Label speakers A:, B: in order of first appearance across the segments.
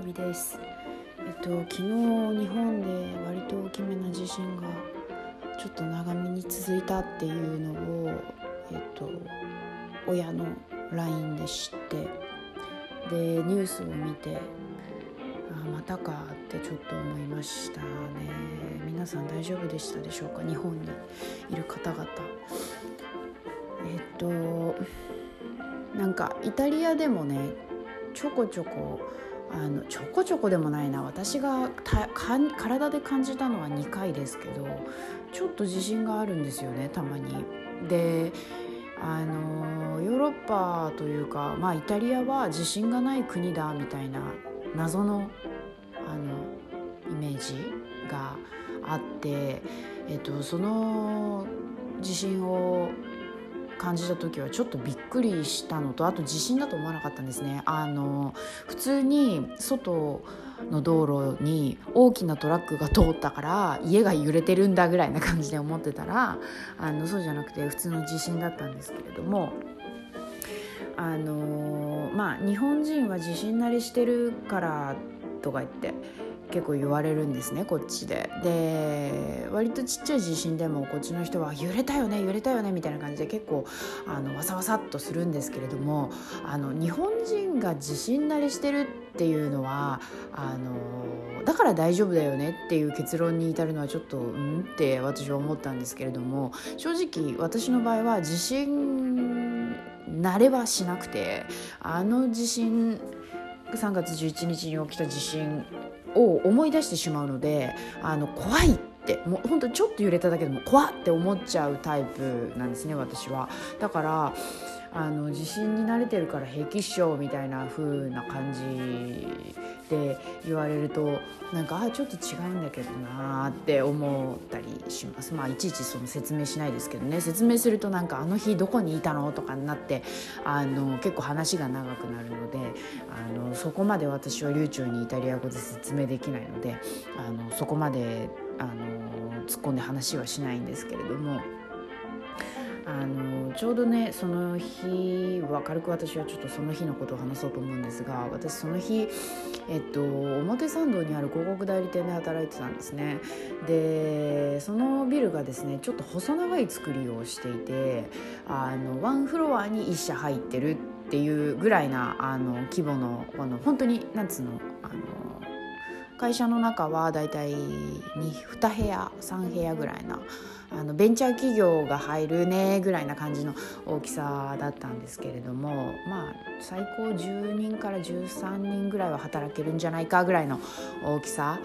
A: 曜日です。えっと昨日日本で割と大きめな地震がちょっと長めに続いたっていうのをえっと親の LINE で知ってでニュースを見てあまたかってちょっと思いましたね。皆さん大丈夫でしたでしょうか？日本にいる方々。えっとなんかイタリアでもねちょこちょこあのちょこちょこでもないな私が体で感じたのは2回ですけどちょっと自信があるんですよねたまに。であのヨーロッパというか、まあ、イタリアは地震がない国だみたいな謎のあのイメージがあって、えっと、その地震を感じた時はちょっとびっくりしたのとあと地震だと思わなかったんですね。あの普通に外の道路に大きなトラックが通ったから家が揺れてるんだぐらいな感じで思ってたらあのそうじゃなくて普通の地震だったんですけれどもあのまあ日本人は地震慣れしてるからとか言って結構言われるんですねこっちで。で割とちっちゃい地震でもこっちの人は揺れたよね揺れたよねみたいな感じで結構あのわさわさっとするんですけれどもあの日本人が地震慣れしてるっていうのはあのだから大丈夫だよねっていう結論に至るのはちょっとうん？って私は思ったんですけれども正直私の場合は地震慣れはしなくてあの地震3月11日に起きた地震を思い出してしまうのであの怖いってもう本当ちょっと揺れただけでも怖って思っちゃうタイプなんですね私は。だからあの地震に慣れてるから平気っしょみたいな風な感じで言われるとなんかあちょっと違うんだけどなって思ったりしますまあいちいちその説明しないですけどね説明するとなんかあの日どこにいたのとかになってあの結構話が長くなるのであのそこまで私は流暢にイタリア語で説明できないのであのそこまであの突っ込んで話はしないんですけれども。あのちょうどねその日は軽く私はちょっとその日のことを話そうと思うんですが私その日、えっと、表参道にある広告代理店で働いてたんですね。でそのビルがですねちょっと細長い作りをしていてあのワンフロアに1社入ってるっていうぐらいなあの規模のあの本当になんつうのあの会社の中はだいたい 2, 2部屋3部屋ぐらいなあのベンチャー企業が入るねぐらいな感じの大きさだったんですけれどもまあ最高10人から13人ぐらいは働けるんじゃないかぐらいの大きさ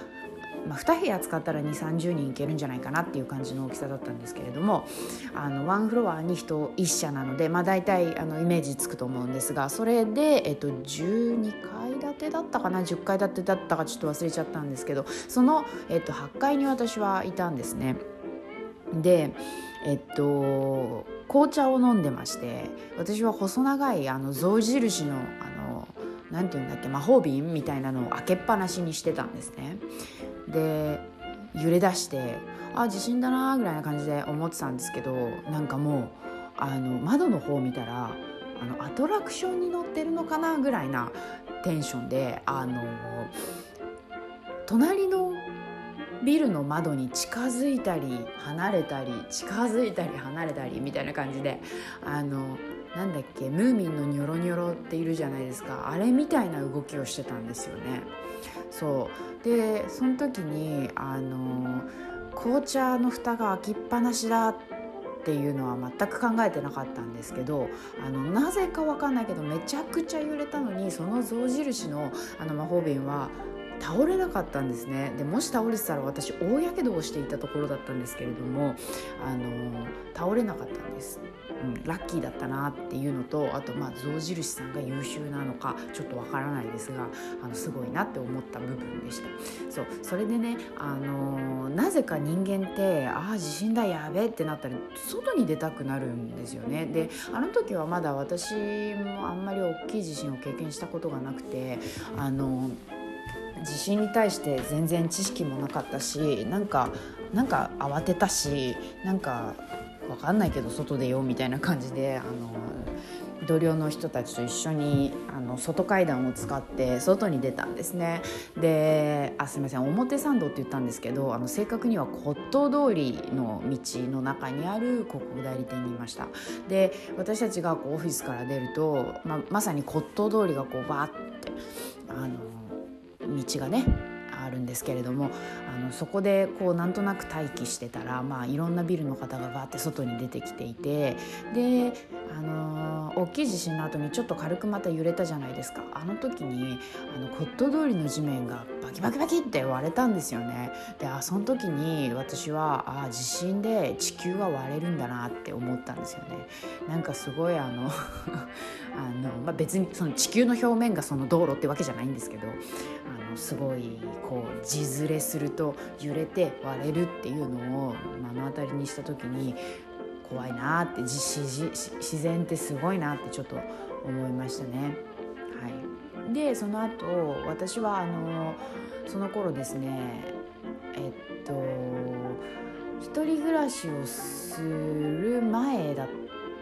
A: まあ、2部屋使ったら2 3 0人いけるんじゃないかなっていう感じの大きさだったんですけれどもあのワンフロアに人1社なので、まあ、大体あのイメージつくと思うんですがそれで、えっと、12階建てだったかな10階建てだったかちょっと忘れちゃったんですけどその、えっと、8階に私はいたんですね。でえっと紅茶を飲んでまして私は細長いあの象印のあのなんていうんだっけ魔法瓶みたいなのを開けっぱなしにしてたんですねで揺れ出してあ地震だなぐらいな感じで思ってたんですけどなんかもうあの窓の方見たらあのアトラクションに乗ってるのかなぐらいなテンションであの隣のビルの窓に近づいたり離れたり近づいたり離れたりみたいな感じであのなんだっけムーミンのニョロニョロっているじゃないですかあれみたいな動きをしてたんですよね。そうでその時にあの紅茶の蓋が開きっぱなしだっていうのは全く考えてなかったんですけどあのなぜか分かんないけどめちゃくちゃ揺れたのにその象印のあの魔法瓶は倒れなかったんですね。でもし倒れてたら私大やけどをしていたところだったんですけれどもあの倒れなかったんです、うん、ラッキーだったなっていうのとあとまあ象印さんが優秀なのかちょっとわからないですがあのすごいなって思った部分でした。そうそれでねあのなぜか人間ってああ地震だやべえってなったら外に出たくなるんですよね。であの時はまだ私もあんまり大きい地震を経験したことがなくてあの地震に対して全然知識もなかったしなんかなんか慌てたしなんか分かんないけど外出ようみたいな感じであの同僚の人たちと一緒にあの外階段を使って外に出たんですね。であすみません表参道って言ったんですけどあの正確には骨董通りの道の中にある広告代理店にいました。で私たちがこうオフィスから出ると、まあまさに骨董通りがこうバーってあの道がね。あるんですけれどもあのそこでこうなんとなく待機してたら、まあ、いろんなビルの方がバーって外に出てきていてで、あの大きい地震の後にちょっと軽くまた揺れたじゃないですかあの時にあの骨董通りの地面がバキバキバキって割れたんですよね。であその時に私はあ地震で地球は割れるんだなって思ったんですよね。なんかすごいあの あの、まあ、別にその地球の表面がその道路ってわけじゃないんですけどあのすごいこう地ずれすると揺れて割れるっていうのを目の当たりにした時に怖いなって自然ってすごいなってちょっと思いましたね。はい、でその後私はあのその頃ですねえっと一人暮らしをする前だっ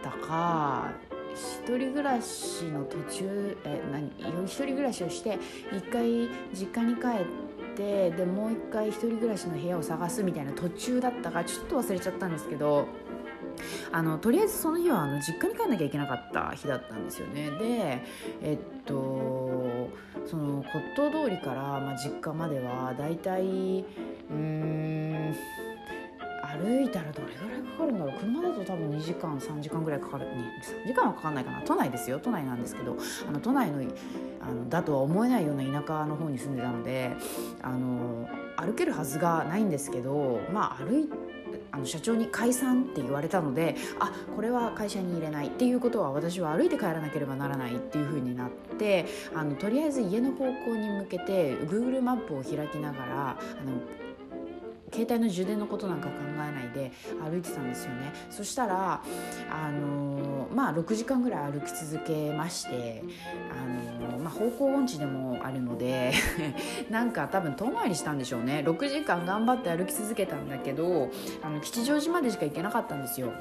A: たか一人暮らしの途中え何？一人暮らしをして一回実家に帰ってでもう一回一人暮らしの部屋を探すみたいな途中だったかちょっと忘れちゃったんですけどあのとりあえずその日はあの実家に帰んなきゃいけなかった日だったんですよね。でえっとその骨董通りから、まあ、実家まではだいたいうん歩いたらどれぐらいかかるんだろう？車だと多分2時間3時間ぐらいかかる3時間はかかんないかな？都内ですよ。都内なんですけどあの都内のあのだとは思えないような田舎の方に住んでたのであの歩けるはずがないんですけどまあ歩いあの社長に解散って言われたのであこれは会社に入れないっていうことは私は歩いて帰らなければならないっていうふうになってあのとりあえず家の方向に向けて Google マップを開きながらあの携帯の充電のことなんか考えないで歩いてたんですよね。そしたらあのまあ6時間ぐらい歩き続けましてあの、まあ、方向音痴でもあるので なんか多分遠回りしたんでしょうね。6時間頑張って歩き続けたんだけどあの吉祥寺までしか行けなかったんですよ。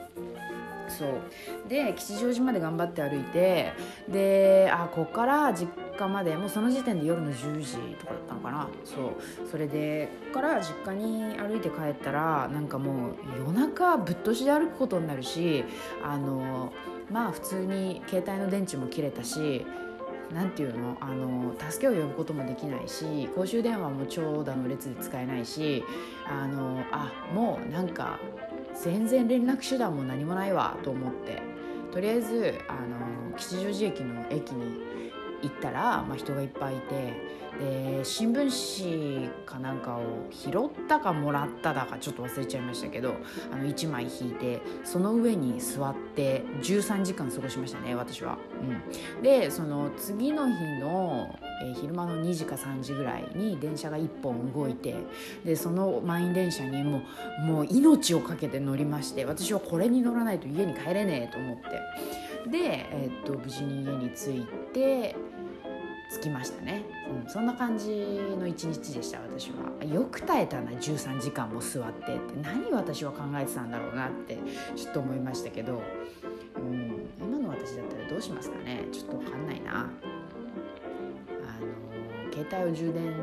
A: そう。で吉祥寺まで頑張って歩いてであこっから実家までもうその時点で夜の10時とかだったのかな。そう。それでこっから実家に歩いて帰ったらなんかもう夜中ぶっ通しで歩くことになるしあのまあ普通に携帯の電池も切れたし何ていうの？あの助けを呼ぶこともできないし公衆電話も長蛇の列で使えないしあのあもうなんか全然連絡手段も何もないわと思ってとりあえずあの吉祥寺駅の駅に行ったら、まあ、人がいっぱいいてで新聞紙かなんかを拾ったかもらっただかちょっと忘れちゃいましたけどあの1枚引いてその上に座って13時間過ごしましたね私は。うん、でその次の日の、えー、昼間の2時か3時ぐらいに電車が1本動いてでその満員電車にもうもう命を懸けて乗りまして私はこれに乗らないと家に帰れねえと思ってで、えー、っと無事に家に着いて。着きましたね、うん、そんな感じの一日でした私は。よく耐えたな13時間も座ってって。何私は考えてたんだろうなってちょっと思いましたけど、うん、今の私だったらどうしますかね。ちょっと分かんないな。あの携帯を充電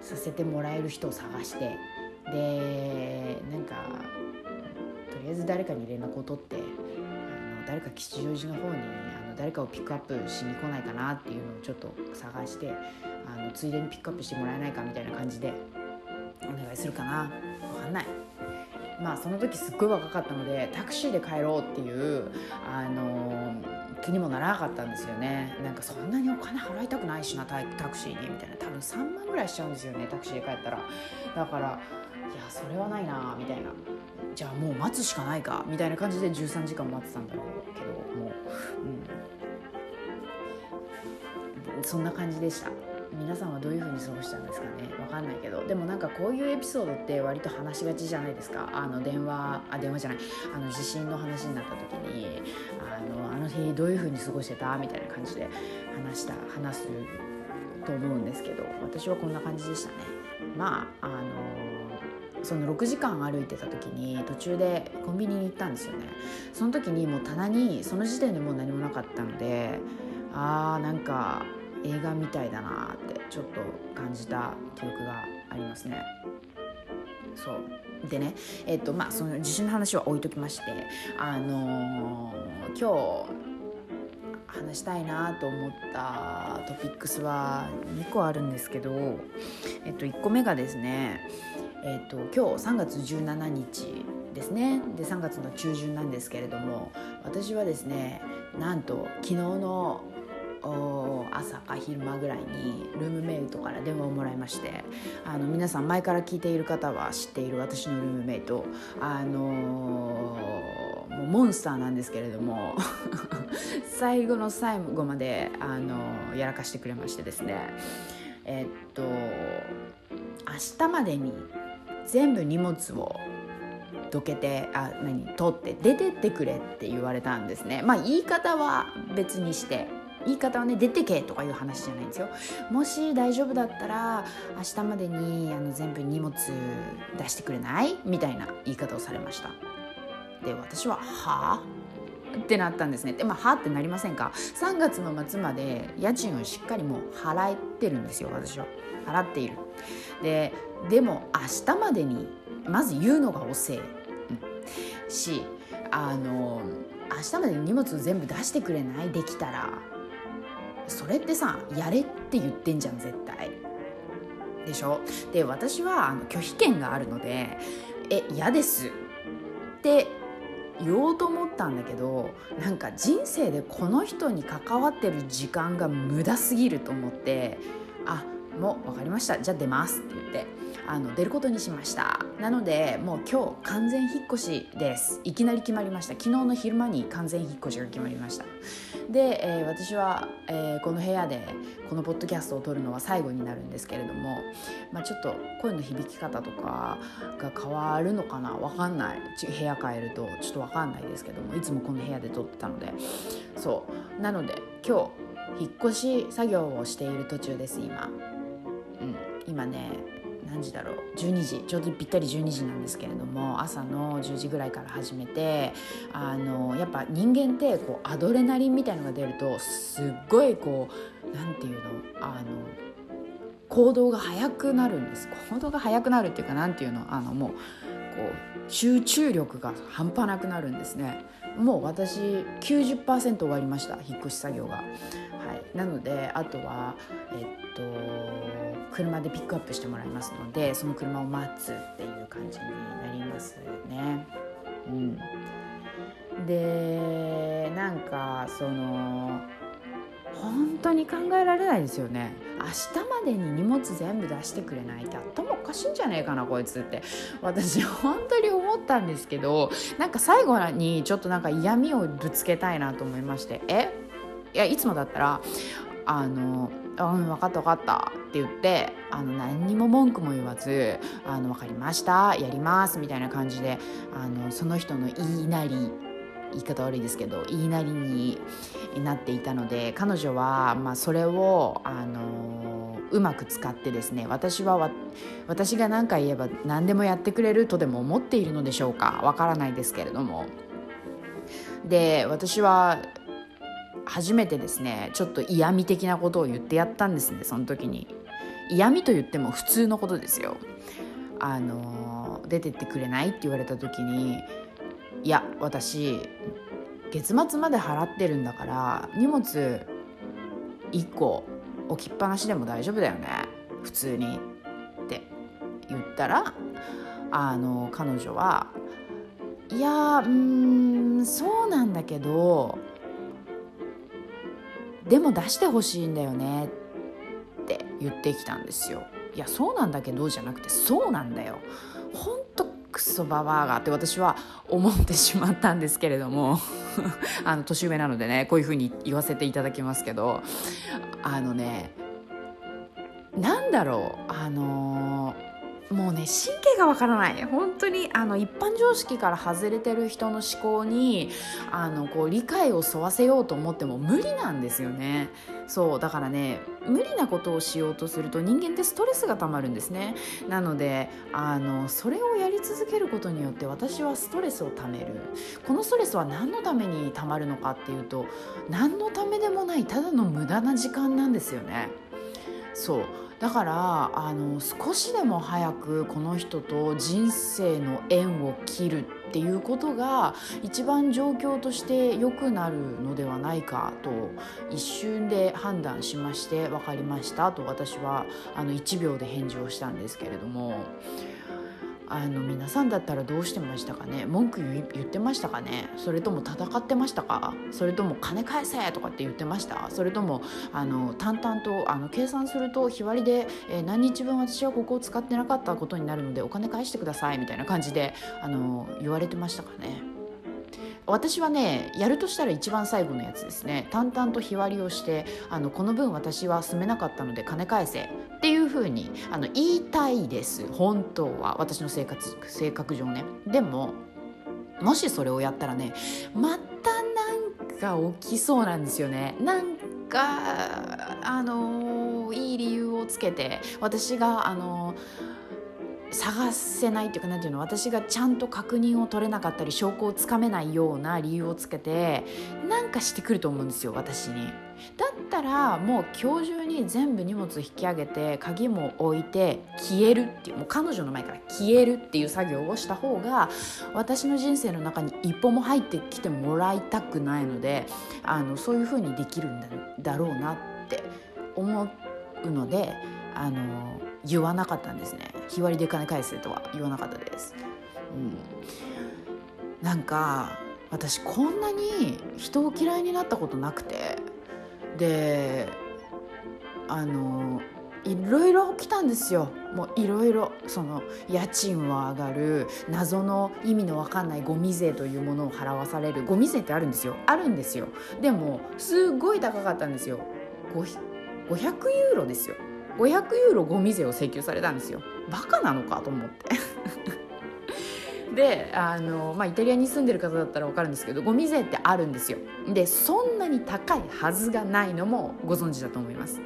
A: させてもらえる人を探して。でなんかとりあえず誰かに連絡を取って誰か吉祥寺の方にあの誰かをピックアップしに来ないかなっていうのをちょっと探してあのついでにピックアップしてもらえないかみたいな感じでお願いするかな。分かんな。いまあその時すっごい若かったのでタクシーで帰ろうっていうあの気にもならなかったんですよね。なんかそんなにお金払いたくないしなタクシーにみたいな。多分3万ぐらいしちゃうんですよねタクシーで帰ったら。だからいやそれはないなみたいな。じゃあもう待つしかないかみたいな感じで13時間待ってたんだろうけどもう、うん、そんな感じでした。皆さんはどういう風に過ごしたんですかね？わかんないけど。でもなんかこういうエピソードって割と話しがちじゃないですか？あの電話あ電話じゃない。あの地震の話になった時にあのあの日どういう風に過ごしてた？みたいな感じで話した話すと思うんですけど私はこんな感じでしたね。まああのその6時間歩いてた時に途中でコンビニに行ったんですよね。その時にもう棚にその時点でもう何もなかったのであーなんか映画みたいだなってちょっと感じた記憶がありますね。そう。でねえっ、とまあその地震の話は置いときましてあのー、今日話したいなと思ったトピックスは2個あるんですけど、えっと、1個目がですね、えっと、今日3月17日ですね。で3月の中旬なんですけれども私はですねなんと昨日の朝か昼間ぐらいにルームメイトから電話をもらいましてあの皆さん前から聞いている方は知っている私のルームメイト。あのー、もうモンスターなんですけれども 最後の最後まであのー、やらかしてくれましてですね。えっと明日までに全部荷物をどけてあ何取って出てってくれって言われたんですね。まあ言い方は別にして言い方はね出てけとかいう話じゃないんですよ。もし大丈夫だったら明日までにあの全部荷物出してくれない？みたいな言い方をされました。で私は「はあ?」ってなったんですね。でまあはあってなりませんか？3月の末まで家賃をしっかりもう払えてるんですよ私は。払っている。ででも明日までにまず言うのが遅い、うん、しあの明日までに荷物全部出してくれない？できたら。それってさやれって言ってんじゃん絶対。でしょ？で私はあの拒否権があるので「え嫌です」って言おうと思ったんだけどなんか人生でこの人に関わってる時間が無駄すぎると思ってあもう分かりました。じゃあ出ますって言ってあの出ることにしました。なのでもう今日完全引っ越しです。いきなり決まりました。昨日の昼間に完全引っ越しが決まりました。で、えー、私は、えー、この部屋でこのポッドキャストを撮るのは最後になるんですけれども、まあ、ちょっと声の響き方とかが変わるのかな？分かんない。部屋変えるとちょっと分かんないですけどもいつもこの部屋で撮ってたので。そう。なので今日引っ越し作業をしている途中です今、うん、今ね何時だろう？12時。ちょうどぴったり12時なんですけれども朝の10時ぐらいから始めてあのやっぱ人間ってこうアドレナリンみたいのが出るとすっごいこう何て言うの？あの行動が速くなるんです。行動が速くなるっていうか何て言うの？あのもうこう集中力が半端なくなるんですね。もう私90%終わりました。引っ越し作業が。はい、なのであとは、えっと、車でピックアップしてもらいますのでその車を待つっていう感じになりますね。うん、でなんかその本当に考えられないですよね。明日までに荷物全部出してくれないって頭おかしいんじゃねえかなこいつって。私本当に思ったんですけどなんか最後にちょっとなんか嫌味をぶつけたいなと思いまして。え？いやいつもだったら「あのうん分かった分かった」って言ってあの何にも文句も言わず「あの分かりました。やります」みたいな感じであのその人の言いなり言い方悪いですけど言いなりになっていたので彼女は、まあ、それをあのうまく使ってですね私は私が何か言えば何でもやってくれるとでも思っているのでしょうか。わからないですけれども。で私は初めてですねちょっと嫌味的なことを言ってやったんですねその時に。嫌味と言っても普通のことですよ。あの出てってくれないって言われた時にいや私月末まで払ってるんだから荷物1個置きっぱなしでも大丈夫だよね普通にって。言ったらあの彼女はいやうんそうなんだけどでも出してほしいんだよね。って言ってきたんですよ。いやそうなんだけどじゃなくてそうなんだよ。ほんとクソババアがって私は思ってしまったんですけれども。あの年上なのでねこういうふうに言わせていただきますけど。あのねなんだろうあのもうね神経がわからない。本当にあの一般常識から外れてる人の思考にあのこう理解を沿わせようと思っても無理なんですよね。そうだからね無理なことをしようとすると人間ってストレスがたまるんですね。なのであのそれをやり続けることによって私はストレスをためる。このストレスは何のためにたまるのかっていうと何のためでもないただの無駄な時間なんですよね。そう。だからあの少しでも早くこの人と人生の縁を切るっていうことが一番状況として良くなるのではないかと一瞬で判断しまして分かりましたと私はあの1秒で返事をしたんですけれども。あの皆さんだったらどうしてましたかね？文句言ってましたかね？それとも戦ってましたか？それとも金返せとかって言ってました？それともあの淡々とあの計算すると日割りで、えー、何日分私はここを使ってなかったことになるのでお金返してくださいみたいな感じであの言われてましたかね？私はねやるとしたら一番最後のやつですね。淡々と日割りをしてあのこの分私は住めなかったので金返せ。っていうふうにあの言いたいです。本当は。私の生活性格上ね。でももしそれをやったらねまたなんか起きそうなんですよね。なんかあのいい理由をつけて私があの探せないっていうか何ていうの私がちゃんと確認を取れなかったり証拠をつかめないような理由をつけてなんかしてくると思うんですよ私に。だったらもう今日中に全部荷物引き上げて鍵も置いて消えるっていうもう彼女の前から消えるっていう作業をした方が私の人生の中に一歩も入ってきてもらいたくないのであのそういうふうにできるんだろうなって思うのであの言わなかったんですね。日割りで金返せとは言わなかったです、うん、なんか私こんなに人を嫌いになったことなくて。であのいろいろ来たんですよ。もういろいろその家賃は上がる謎の意味の分かんないゴミ税というものを払わされる。ゴミ税ってあるんですよ。あるんですよ。でもすごい高かったんですよ。500ユーロですよ。500ユーロゴミ税を請求されたんですよ。バカなのかと思って。であの、まあ、イタリアに住んでる方だったら分かるんですけどゴミ税ってあるんですよ。でそんなに高いはずがないのもご存知だと思います。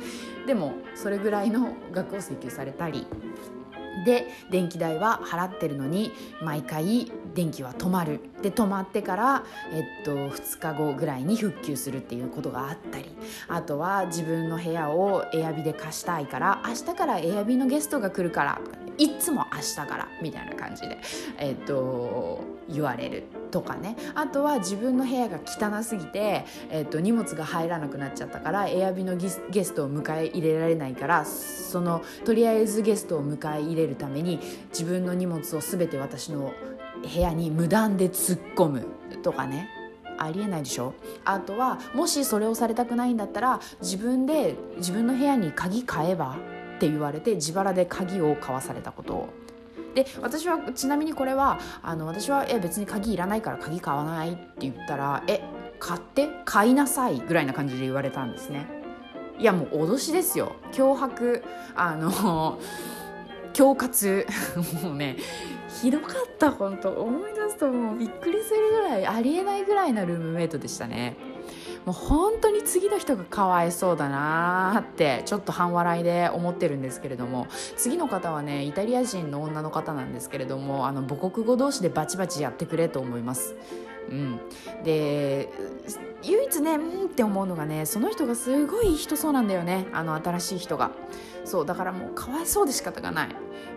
A: でもそれぐらいの額を請求されたり。で電気代は払ってるのに毎回電気は止まる。で止まってから、えっと、2日後ぐらいに復旧するっていうことがあったり。あとは自分の部屋をエアビで貸したいから明日からエアビのゲストが来るからいつも明日からみたいな感じで、えっと、言われるとかね。あとは自分の部屋が汚すぎて、えっと、荷物が入らなくなっちゃったからエアビのゲストを迎え入れられないからそのとりあえずゲストを迎え入れるために自分の荷物を全て私の部屋に無断で突っ込むとかね。ありえないでしょ？あとはもしそれをされたくないんだったら自分で自分の部屋に鍵買えばって言われて自腹で鍵を買わされたこと。で私はちなみにこれはあの私はえ別に鍵いらないから鍵買わないって言ったらえ買って買いなさいぐらいな感じで言われたんですね。いやもう脅しですよ。脅迫あの恐喝。もうねひどかった。本当思い出すともうびっくりするぐらいありえないぐらいなルームメイトでしたね。もう本当に次の人がかわいそうだなってちょっと半笑いで思ってるんですけれども。次の方はねイタリア人の女の方なんですけれどもあの母国語同士でバチバチやってくれと思います。うん、で唯一ねうんって思うのがねその人がすごいいい人そうなんだよね。あの新しい人が。そうだからもうかわいそうで仕方がない。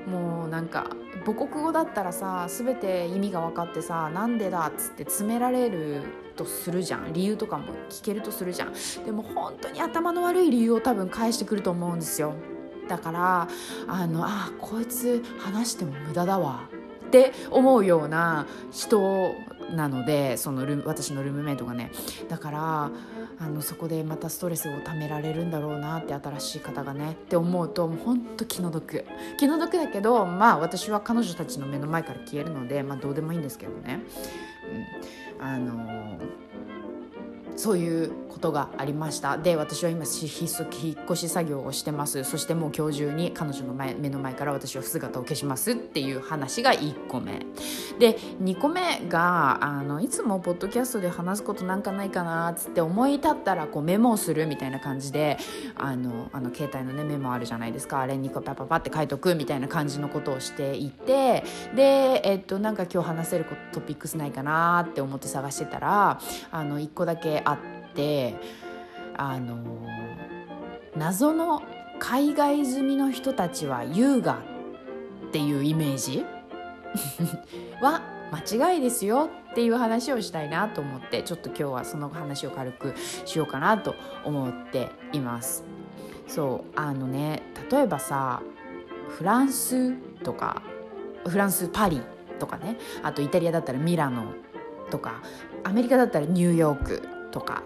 A: もうなんか母国語だったらさ全て意味が分かってさなんでだっつって詰められるとするじゃん。理由とかも聞けるとするじゃん。でも本当に頭の悪い理由を多分返してくると思うんですよ。だからあのあこいつ話しても無駄だわ。って思うような人なのでそのル私のルームメイトがね。だからあのそこでまたストレスをためられるんだろうなって新しい方がねって思うともうほんと気の毒。気の毒だけどまあ私は彼女たちの目の前から消えるのでまあどうでもいいんですけどね、うん、あのそういうことがありました。で私は今引っ越し作業をしてます。そしてもう今日中に彼女の前目の前から私は姿を消しますっていう話が1個目。で2個目があのいつもポッドキャストで話すことなんかないかなっつって思い立ったらこうメモをするみたいな感じであのあの携帯のねメモあるじゃないですか。あれにこうパパパって書いとくみたいな感じのことをしていてでえっとなんか今日話せるトピックスないかなって思って探してたらあの1個だけあってあの謎の海外済みの人たちは優雅っていうイメージ？は間違いですよっていう話をしたいなと思ってちょっと今日はその話を軽くしようかなと思っています。そうあのね例えばさフランスとかフランスパリとかねあとイタリアだったらミラノとかアメリカだったらニューヨークとか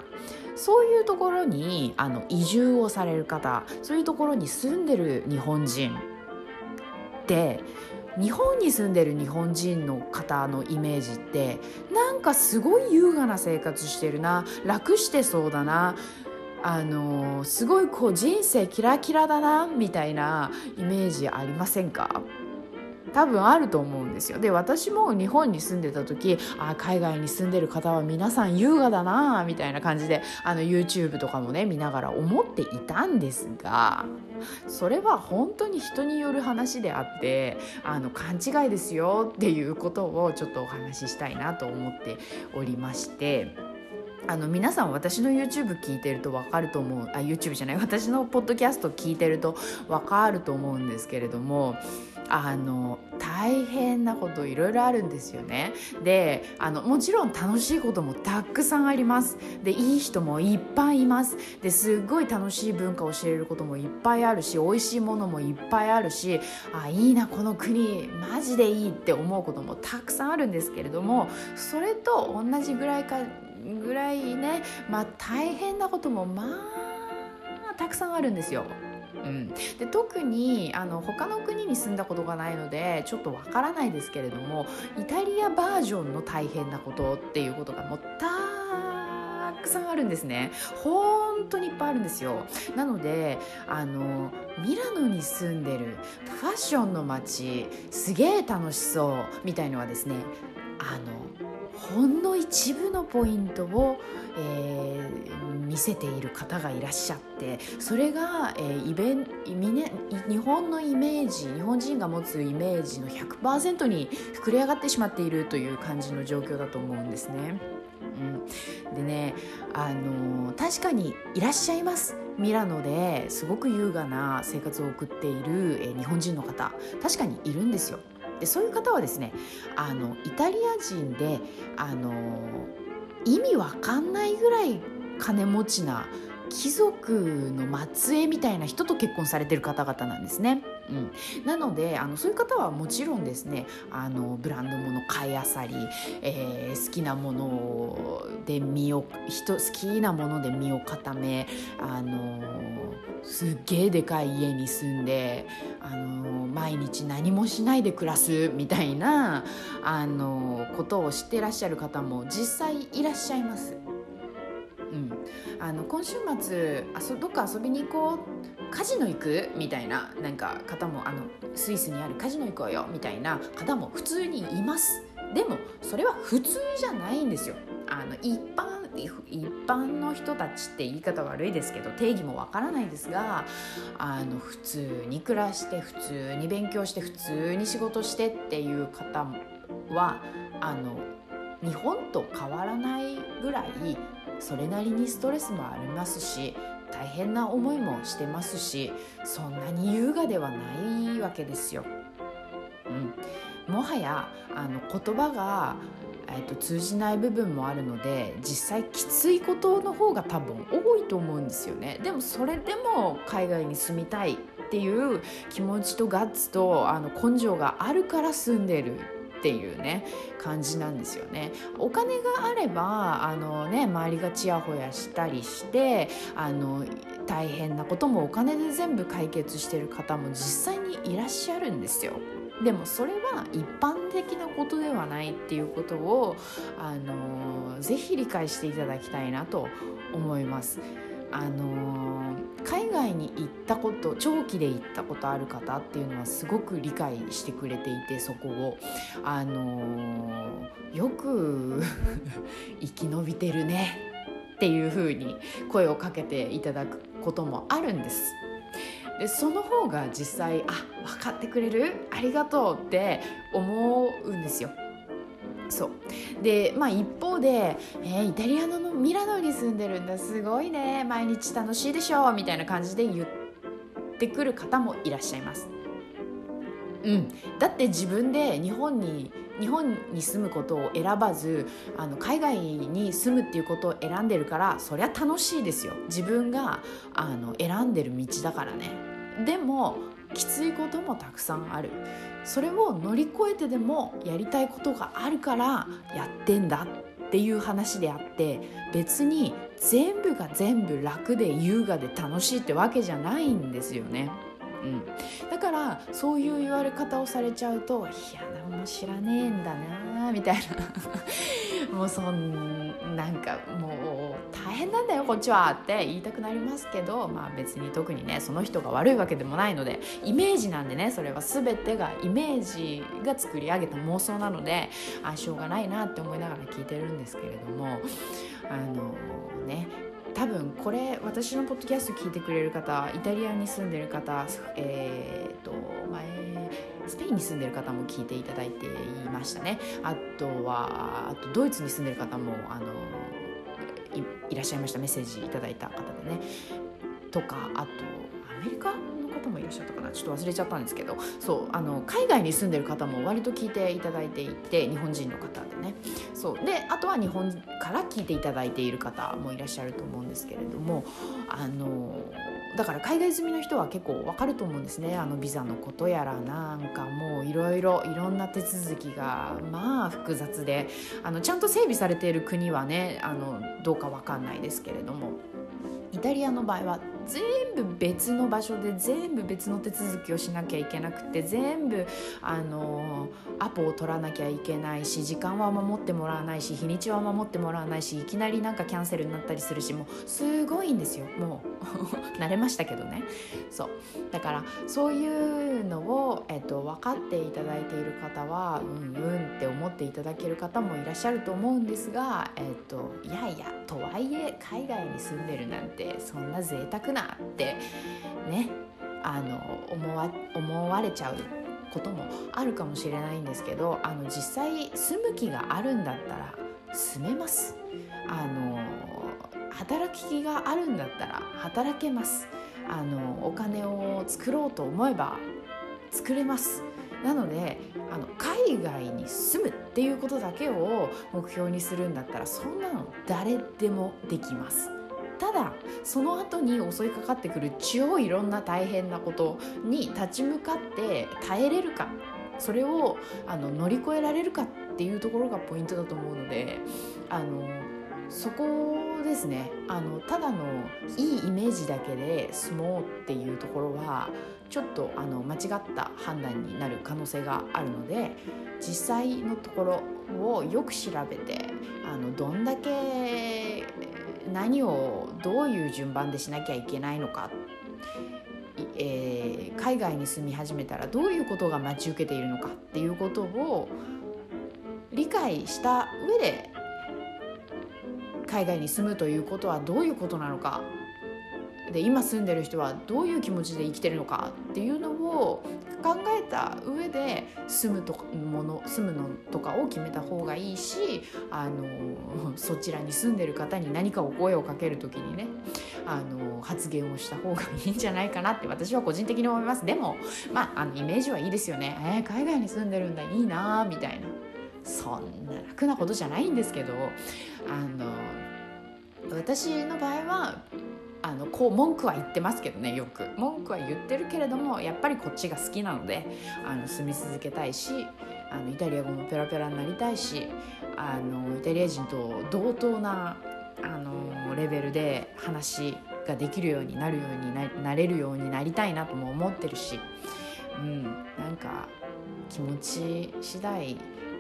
A: そういうところにあの移住をされる方そういうところに住んでる日本人って日本に住んでる日本人の方のイメージってなんかすごい優雅な生活してるな楽してそうだなあのすごいこう人生キラキラだなみたいなイメージありませんか？多分あると思うんですよで私も日本に住んでた時あ海外に住んでる方は皆さん優雅だなみたいな感じであの YouTube とかもね見ながら思っていたんですがそれは本当に人による話であってあの勘違いですよっていうことをちょっとお話ししたいなと思っておりまして。あの皆さん私の YouTube 聞いてると分かると思うあ YouTube じゃない私のポッドキャスト聞いてると分かると思うんですけれどもあの大変なこといろいろあるんですよね。であのもちろん楽しいこともたくさんあります。でいい人もいっぱいいます。ですっごい楽しい文化を知れることもいっぱいあるし美味しいものもいっぱいあるしあいいなこの国マジでいいって思うこともたくさんあるんですけれどもそれと同じぐらいかぐらいねまあ大変なこともまあたくさんあるんですよ。うん、で特にあの他の国に住んだことがないのでちょっとわからないですけれどもイタリアバージョンの大変なことっていうことがもうたくさんあるんですね。本当にいっぱいあるんですよ。なのであのミラノに住んでるファッションの街すげえ楽しそうみたいのはですねあのほんの一部のポイントを、えー、見せている方がいらっしゃってそれが、えー、イベン日本のイメージ日本人が持つイメージの100%に膨れ上がってしまっているという感じの状況だと思うんですね。うん、でね、あのー、確かにいらっしゃいますミラノですごく優雅な生活を送っている、えー、日本人の方確かにいるんですよ。でそういう方はですねあのイタリア人であの意味わかんないぐらい金持ちな貴族の末裔みたいな人と結婚されてる方々なんですね。うん、なのであのそういう方はもちろんですねあのブランド物買いあさり、えー、好きなもので身を人好きなもので身を固めあのすっげえでかい家に住んであの毎日何もしないで暮らすみたいなあのことを知ってらっしゃる方も実際いらっしゃいます。うん、あの今週末あそどっか遊びに行こうカジノ行くみたいななんか方もあのスイスにあるカジノ行こうよみたいな方も普通にいます。でもそれは普通じゃないんですよ。あの一般一般の人たちって言い方悪いですけど定義もわからないですがあの普通に暮らして普通に勉強して普通に仕事してっていう方はあの日本と変わらないぐらいそれなりにストレスもありますし大変な思いもしてますしそんなに優雅ではないわけですよ。うん、もはやあの言葉がえーと、通じない部分もあるので実際きついことの方が多分多いと思うんですよねでもそれでも海外に住みたいっていう気持ちとガッツとあの根性があるから住んでるっていうね感じなんですよね。お金があればあの、ね、周りがちやほやしたりしてあの大変なこともお金で全部解決してる方も実際にいらっしゃるんですよ。でもそれは一般的なことでではないっていうことをあのぜひ理解していただきたいなと思います。あの海外に行ったこと長期で行ったことある方っていうのはすごく理解してくれていてそこをあのよく生き延びてるねっていうふうに声をかけていただくこともあるんです。でその方が実際あ分かってくれるありがとうって思うんですよ。そう。でまあ一方で、えー、イタリアのミラノに住んでるんだ。すごいね。毎日楽しいでしょ。みたいな感じで言ってくる方もいらっしゃいます。うん、だって自分で日本に日本に住むことを選ばずあの海外に住むっていうことを選んでるからそりゃ楽しいですよ。自分があの選んでる道だからね。でもきついこともたくさんあるそれを乗り越えてでもやりたいことがあるからやってんだっていう話であって別に全部が全部楽で優雅で楽しいってわけじゃないんですよね。うん、だからそういう言われ方をされちゃうと「いや何も知らねえんだな」みたいな。もうそんなんかもう大変なんだよこっちはって言いたくなりますけどまあ別に特にねその人が悪いわけでもないのでイメージなんでねそれは。全てがイメージが作り上げた妄想なのであしょうがないなって思いながら聞いてるんですけれどもあのね多分これ私のポッドキャスト聞いてくれる方イタリアに住んでる方え、ー、と前スペインに住んでる方も聞いていただいていましたね。あとはあとドイツに住んでる方もあのいらっしゃいました。メッセージいただいた方でね。とかあとアメリカ？方もいらっしゃったかなちょっと忘れちゃったんですけどそうあの海外に住んでる方も割と聞いていただいていて日本人の方でね。そうであとは日本から聞いていただいている方もいらっしゃると思うんですけれどもあのだから海外済みの人は結構わかると思うんですね。あのビザのことやらなんかもういろいろいろんな手続きがまあ複雑であのちゃんと整備されている国はねあのどうかわかんないですけれども。イタリアの場合は全部別の場所で全部別の手続きをしなきゃいけなくて全部あのアポを取らなきゃいけないし時間は守ってもらわないし日にちは守ってもらわないしいきなりなんかキャンセルになったりするしもうすごいんですよ。もう 慣れましたけどね。そう。だからそういうのを、えっと、分かっていただいている方はうんうんって思っていただける方もいらっしゃると思うんですが、えっと、いやいやとはいえ海外に住んでるなんてそんな贅沢ななってねあの思わ思われちゃうこともあるかもしれないんですけどあの実際住む気があるんだったら住めます。あの働き気があるんだったら働けます。あのお金を作ろうと思えば作れます。なのであの海外に住むっていうことだけを目標にするんだったらそんなの誰でもできます。ただその後に襲いかかってくる超いろんな大変なことに立ち向かって耐えれるかそれをあの乗り越えられるかっていうところがポイントだと思うのであのそこですね。あのただのいいイメージだけで住もうっていうところはちょっとあの間違った判断になる可能性があるので実際のところをよく調べてあのどんだけ何をどういう順番でしなきゃいけないのか、えー、海外に住み始めたらどういうことが待ち受けているのかっていうことを理解した上で海外に住むということはどういうことなのか。で今住んでる人はどういう気持ちで生きてるのかっていうのを考えた上で住むともの住むのとかを決めた方がいいしあの そちらに住んでる方に何かを声をかける時にねあの発言をした方がいいんじゃないかなって私は個人的に思います。でもまああのイメージはいいですよね、えー、海外に住んでるんだいいなみたいな。そんな楽なことじゃないんですけどあの私の場合はあのこう文句は言ってますけどねよく。文句は言ってるけれどもやっぱりこっちが好きなのであの住み続けたいしあのイタリア語もペラペラになりたいしあのイタリア人と同等なあのレベルで話ができるようになるようにななれるようになりたいなとも思ってるし、うん、なんか気持ち次第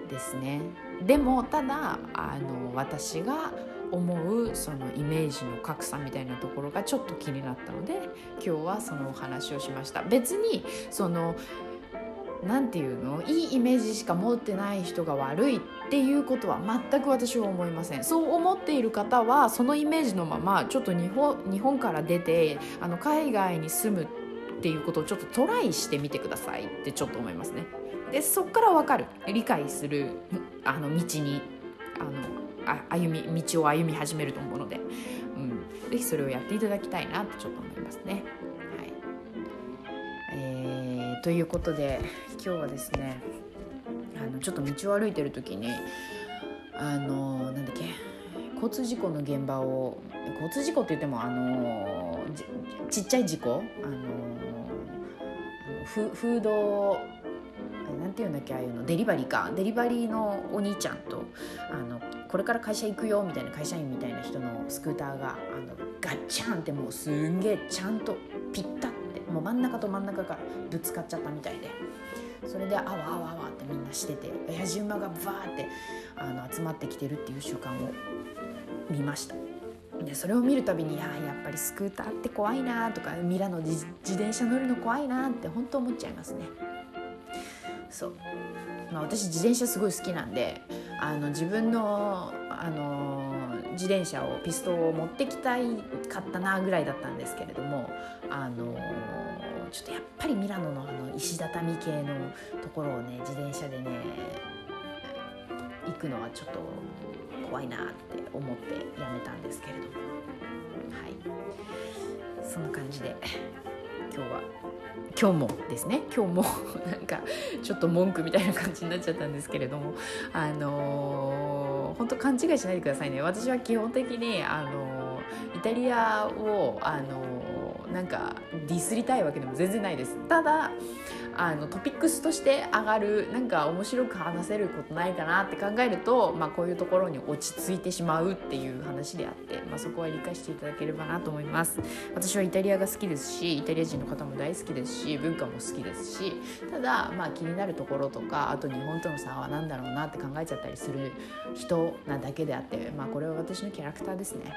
A: ですね。でもただあの私が思うそのイメージの格差みたいなところがちょっと気になったので今日はそのお話をしました。別にその何て言うの？いいイメージしか持ってない人が悪いっていうことは全く私は思いません。そう思っている方はそのイメージのままちょっと日本日本から出てあの海外に住むっていうことをちょっとトライしてみてくださいってちょっと思いますね。でそこから分かる。理解するあの道にあの歩み道を歩み始めると思うので、うん、ぜひそれをやっていただきたいなってちょっと思いますね。はい。えー、ということで今日はですねあのちょっと道を歩いてる時にあのなんだっけ交通事故の現場を交通事故って言ってもあのちっちゃい事故あのフードなんていうんだっけああいうのデリバリーか。デリバリーのお兄ちゃんとあのこれから会社行くよみたいな会社員みたいな人のスクーターがあのガッチャンってもうすんげえちゃんとピッタってもう真ん中と真ん中からぶつかっちゃったみたいで。それであわあわあわってみんなしてて親父馬がバーってあの集まってきてるっていう習慣を見ました。でそれを見るたびにいややっぱりスクーターって怖いなとかミラの自転車乗るの怖いなって本当思っちゃいますね。そう、まあ、私自転車すごい好きなんであの自分のあの自転車をピストを持ってきたいかったなぐらいだったんですけれどもあのちょっとやっぱりミラノのあの石畳系のところをね自転車でね行くのはちょっと怖いなって思ってやめたんですけれども。はい。そんな感じで。今日は。今日もですね。今日も なんかちょっと文句みたいな感じになっちゃったんですけれども。あのー、本当勘違いしないでくださいね。私は基本的にあのー、イタリアをあのー、なんかディスりたいわけでも全然ないですただあのトピックスとして上がるなんか面白く話せることないかなって考えると、まあ、こういうところに落ち着いてしまうっていう話であって、まあ、そこは理解していただければなと思います私はイタリアが好きですしイタリア人の方も大好きですし文化も好きですしただ、まあ、気になるところとかあと日本との差は何だろうなって考えちゃったりする人なだけであって、まあ、これは私のキャラクターですね。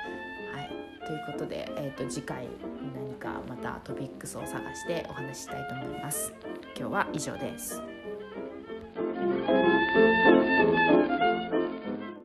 A: ということで、えーと、と次回何かまたトピックスを探してお話ししたいと思います。今日は以上です。